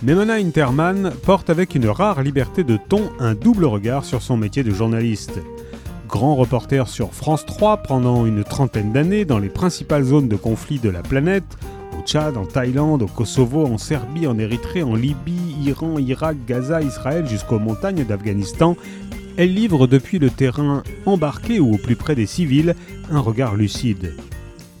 Memona Interman porte avec une rare liberté de ton un double regard sur son métier de journaliste. Grand reporter sur France 3 pendant une trentaine d'années dans les principales zones de conflit de la planète, au Tchad, en Thaïlande, au Kosovo, en Serbie, en Érythrée, en Libye, Iran, Irak, Gaza, Israël jusqu'aux montagnes d'Afghanistan, elle livre depuis le terrain embarqué ou au plus près des civils un regard lucide.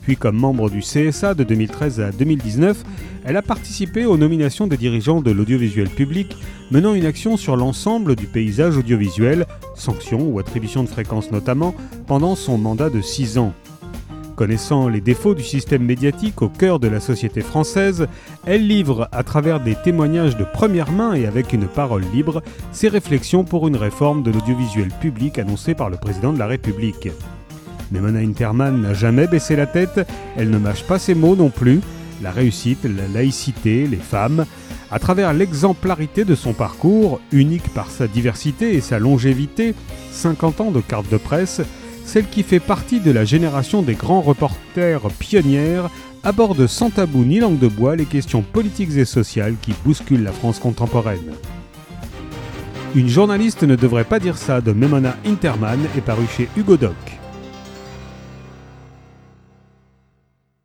Puis comme membre du CSA de 2013 à 2019, elle a participé aux nominations des dirigeants de l'audiovisuel public, menant une action sur l'ensemble du paysage audiovisuel, sanctions ou attribution de fréquences notamment, pendant son mandat de 6 ans. Connaissant les défauts du système médiatique au cœur de la société française, elle livre, à travers des témoignages de première main et avec une parole libre, ses réflexions pour une réforme de l'audiovisuel public annoncée par le président de la République. Mais Interman n'a jamais baissé la tête, elle ne mâche pas ses mots non plus. La réussite, la laïcité, les femmes, à travers l'exemplarité de son parcours, unique par sa diversité et sa longévité, 50 ans de carte de presse, celle qui fait partie de la génération des grands reporters pionnières, aborde sans tabou ni langue de bois les questions politiques et sociales qui bousculent la France contemporaine. Une journaliste ne devrait pas dire ça de Memona Interman est paru chez Hugo Doc.